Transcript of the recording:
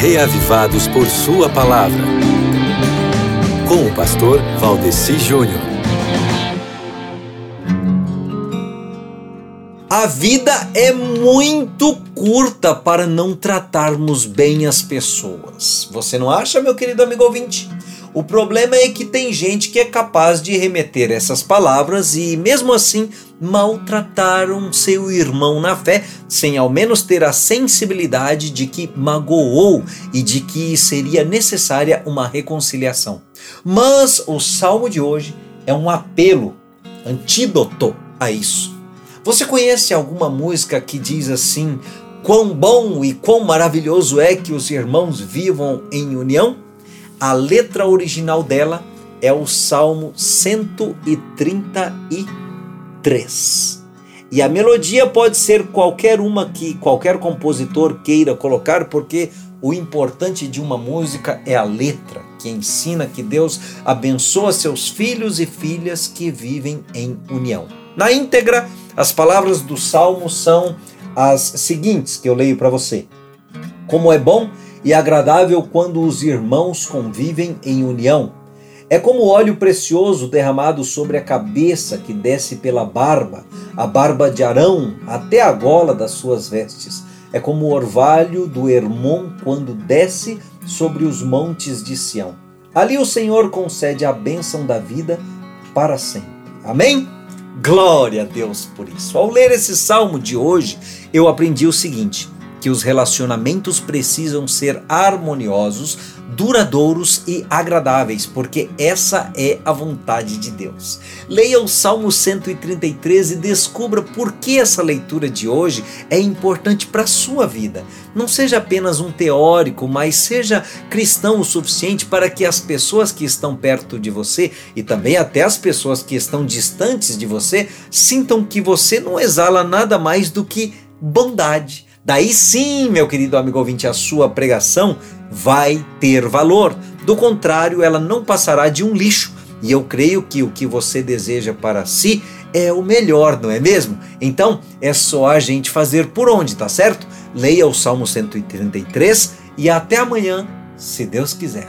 reavivados por Sua palavra. Com o pastor Valdeci Júnior. A vida é muito curta para não tratarmos bem as pessoas. Você não acha, meu querido amigo ouvinte? O problema é que tem gente que é capaz de remeter essas palavras e, mesmo assim, maltrataram seu irmão na fé, sem ao menos ter a sensibilidade de que magoou e de que seria necessária uma reconciliação. Mas o salmo de hoje é um apelo, antídoto a isso. Você conhece alguma música que diz assim: quão bom e quão maravilhoso é que os irmãos vivam em união? A letra original dela é o Salmo 133. E a melodia pode ser qualquer uma que qualquer compositor queira colocar, porque o importante de uma música é a letra, que ensina que Deus abençoa seus filhos e filhas que vivem em união. Na íntegra, as palavras do salmo são as seguintes que eu leio para você. Como é bom e agradável quando os irmãos convivem em união. É como óleo precioso derramado sobre a cabeça que desce pela barba, a barba de Arão até a gola das suas vestes. É como o orvalho do Hermon quando desce sobre os montes de Sião. Ali o Senhor concede a bênção da vida para sempre. Amém? Glória a Deus por isso. Ao ler esse salmo de hoje, eu aprendi o seguinte: que os relacionamentos precisam ser harmoniosos, duradouros e agradáveis, porque essa é a vontade de Deus. Leia o Salmo 133 e descubra por que essa leitura de hoje é importante para a sua vida. Não seja apenas um teórico, mas seja cristão o suficiente para que as pessoas que estão perto de você e também até as pessoas que estão distantes de você sintam que você não exala nada mais do que bondade Daí sim, meu querido amigo ouvinte, a sua pregação vai ter valor. Do contrário, ela não passará de um lixo. E eu creio que o que você deseja para si é o melhor, não é mesmo? Então é só a gente fazer por onde, tá certo? Leia o Salmo 133 e até amanhã, se Deus quiser.